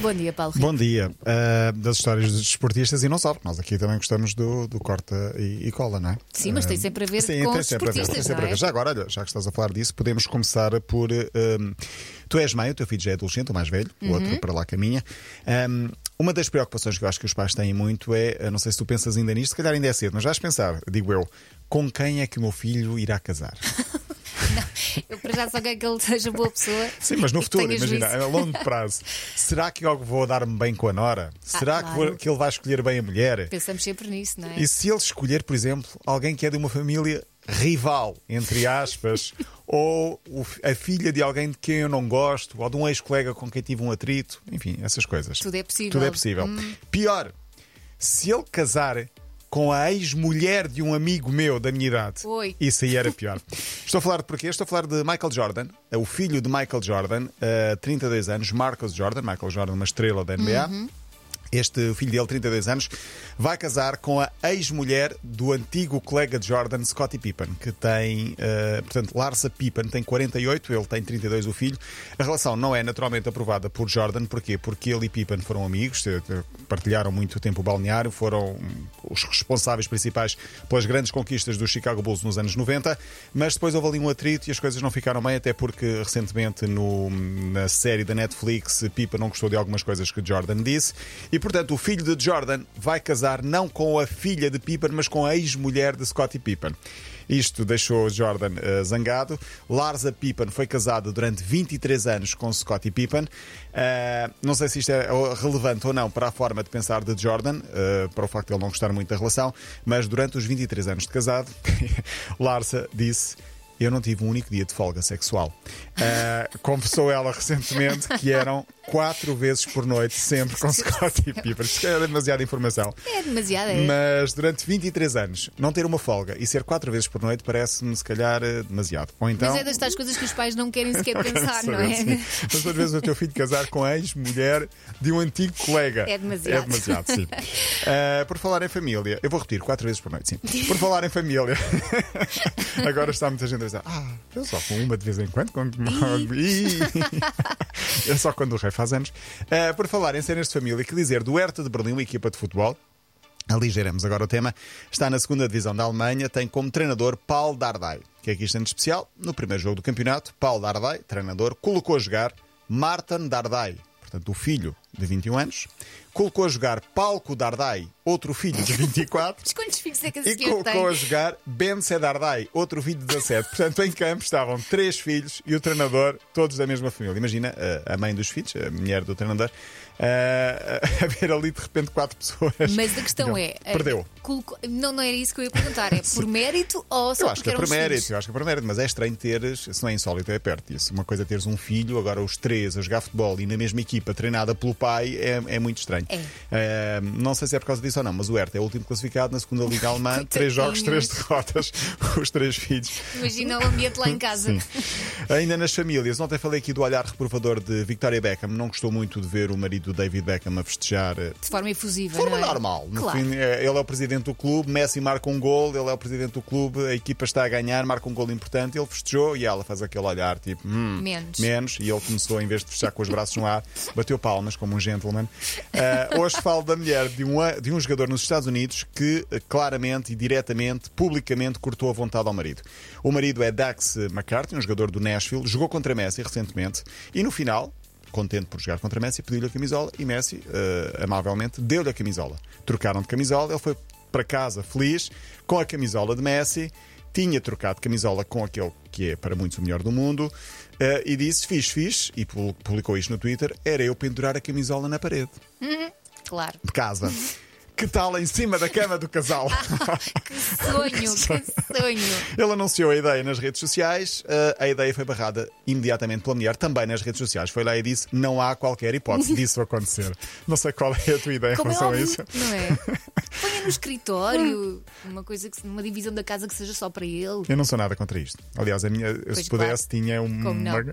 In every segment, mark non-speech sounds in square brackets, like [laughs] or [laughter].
Bom dia, Paulo Rico. Bom dia. Uh, das histórias dos desportistas e não só, porque nós aqui também gostamos do, do corta e, e cola, não é? Sim, mas tem sempre a ver Sim, com tem os sempre a ver, tem desportistas, sempre não a é? ver. Já agora, olha, já que estás a falar disso, podemos começar por. um, tu és mãe, o teu filho já é adolescente, o mais velho, o Uhum. outro para lá caminha. Um, uma das preocupações que eu acho que os pais têm muito é, eu não sei se tu pensas ainda nisto, se calhar ainda é cedo, mas vais pensar, digo eu, com quem é que o meu filho irá casar? [laughs] Eu para já só quero que ele seja boa pessoa. Sim, mas no que futuro, imagina, a longo prazo. Será que eu vou dar-me bem com a Nora? Será que, Ah, claro. vou- que ele vai escolher bem a mulher? Pensamos sempre nisso, não é? E se ele escolher, por exemplo, alguém que é de uma família rival, entre aspas, [laughs] ou a filha de alguém de quem eu não gosto, ou de um ex-colega com quem tive um atrito, enfim, essas coisas. Tudo é possível. Tudo é possível. Pior, se ele casar com a ex-mulher de um amigo meu da minha idade, Oi. isso aí era pior. [laughs] Estou a falar de porquê? Estou a falar de Michael Jordan, o filho de Michael Jordan, eh, 32 anos, Marcus Jordan, Michael Jordan, uma estrela da NBA. Este filho dele, 32 anos, vai casar com a ex-mulher do antigo colega de Jordan, Scottie Pippen, que tem, eh, portanto, Larsa Pippen tem 48, ele tem 32, o filho. A relação não é naturalmente aprovada por Jordan, porquê? Porque ele e Pippen foram amigos, eh, eh, partilharam muito tempo o balneário, foram os responsáveis principais pelas grandes conquistas do Chicago Bulls nos anos 90, mas depois houve ali um atrito e as coisas não ficaram bem, até porque recentemente no- na série da Netflix, Pippen não gostou de algumas coisas que Jordan disse. E portanto, o filho de Jordan vai casar não com a filha de Pippen, mas com a ex-mulher de Scottie Pippen. Isto deixou Jordan eh, zangado. Larsa Pippen foi casada durante 23 anos com Scottie Pippen. Eh, não sei se isto é relevante ou não para a forma de pensar de Jordan, eh, para o facto de ele não gostar muito da relação, mas durante os 23 anos de casado, [laughs] Larsa disse. Eu não tive um único dia de folga sexual. Eh, [laughs] confessou ela recentemente que eram quatro vezes por noite, sempre com Scottie [laughs] Pippen. Isto é demasiada informação. É demasiado, é. Mas durante 23 anos, não ter uma folga e ser quatro vezes por noite parece-me, se calhar, eh, demasiado. Ou então. Mas é das tais coisas que os pais não querem [laughs] sequer pensar, não é? Sim. Mas às vezes o teu filho casar com a ex-mulher de um antigo colega. É demasiado. É demasiado, sim. Eh, por falar em família, eu vou repetir quatro vezes por noite, sim. Por falar em família, agora está muita gente Ah, eu só com uma de vez em quando. Quando... É [laughs] só quando o rei faz anos. Eh, por falar em cenas de família, que dizer do Hertha de Berlim, uma equipa de futebol. Aligeremos agora o tema. Está na segunda divisão da Alemanha, tem como treinador Paul Dardai. Que é tem de especial? No primeiro jogo do campeonato, Paul Dardai, treinador, colocou a jogar Martin Dardai, portanto o filho de 21 anos, colocou a jogar Palco Dardai, outro filho de 24, Mas quantos filhos é que esse e senhor colocou a tem? jogar Ben Sedardai, outro filho de 17. Portanto, em campo estavam três filhos e o treinador, todos da mesma família. Imagina a mãe dos filhos, a mulher do treinador, eh, a ver ali de repente quatro pessoas. Mas a questão Não, é. Perdeu. colocou- Não, não era isso que eu ia perguntar. É [laughs] por mérito ou só Eu acho que porque é eram por os mérito, filhos? eu acho que é por mérito, mas é estranho teres, se não é insólito, é perto disso. Uma coisa é teres um filho, agora os três a jogar futebol e na mesma equipa treinada pelo pai é, é muito estranho. É. Eh, não sei se é por causa disso ou não, mas o Hertha é o último classificado na segunda Liga Alemã, [laughs] três jogos, três derrotas, [laughs] os três filhos. Imagina o ambiente lá em casa. Sim. Ainda nas famílias, ontem falei aqui do olhar reprovador de Victoria Beckham. Não gostou muito de ver o marido do David Beckham a festejar. eh, De forma efusiva. De forma é? normal. No Claro. fim, é, ele é o presidente do clube, Messi marca um gol, ele é o presidente do clube, a equipa está a ganhar, marca um gol importante, ele festejou e ela faz aquele olhar tipo, hum, Menos. menos. E ele começou, em vez de festejar com os braços no ar, bateu palmas como um gentleman. [laughs] Ah, hoje falo da mulher de um, de um jogador nos Estados Unidos que eh, claramente e diretamente, publicamente, cortou a vontade ao marido. O marido é Dax McCarthy, um jogador do Nashville, jogou contra Messi recentemente e no final. Contente por jogar contra Messi, pediu-lhe a camisola e Messi, eh, amavelmente, deu-lhe a camisola. Trocaram de camisola, ele foi para casa feliz com a camisola de Messi, tinha trocado camisola com aquele que é para muitos o melhor do mundo eh, e disse: Fiz, fiz, e pu- publicou isto no Twitter: era eu pendurar a camisola na parede Claro. de casa. [laughs] Que tal em cima da cama do casal? [laughs] Que sonho, [laughs] que sonho. Ele anunciou a ideia nas redes sociais. eh, a ideia foi barrada imediatamente pela mulher, também nas redes sociais. Foi lá e disse: não há qualquer hipótese disso acontecer. [laughs] Não sei qual é a tua ideia em Como é relação a óbvio, isso. não é? [laughs] Ponha no escritório uma coisa que numa divisão da casa que seja só para ele. Eu não sou nada contra isto. Aliás, a minha, Pois se pudesse, tinha Como uma,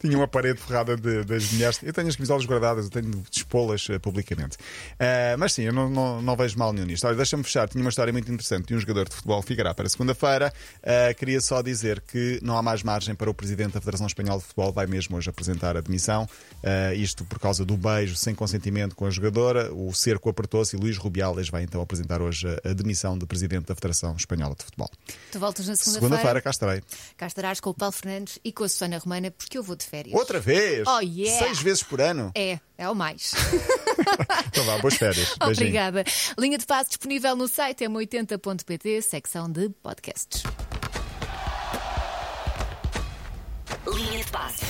tinha uma parede forrada de, das mulheres. Eu tenho as camisolas guardadas, eu tenho expô-las uh, publicamente. Uh, mas sim, eu não, não, não, vejo mal nenhum nisto. Olha, deixa-me fechar. Tinha uma história muito interessante de um jogador de futebol ficará para segunda-feira. Uh, queria só dizer que não há mais margem para o presidente da Federação Espanhola de Futebol, vai mesmo hoje apresentar a demissão. isto por causa do beijo sem consentimento com a jogadora. O cerco apertou-se e Luís Rubiales vai então apresentar hoje a demissão de presidente da Federação Espanhola de Futebol. Tu voltas na segunda-feira. Segunda-feira cá estarei. Cá estarás com o Paulo Fernandes e com a Susana Romana, porque eu vou de férias. Outra vez? Oh, yeah. Seis vezes por ano? É, é o mais. [laughs] [laughs] então vá, boas férias. Obrigada. Linha de passe disponível no site m80.pt, secção de podcasts. Linha de passe.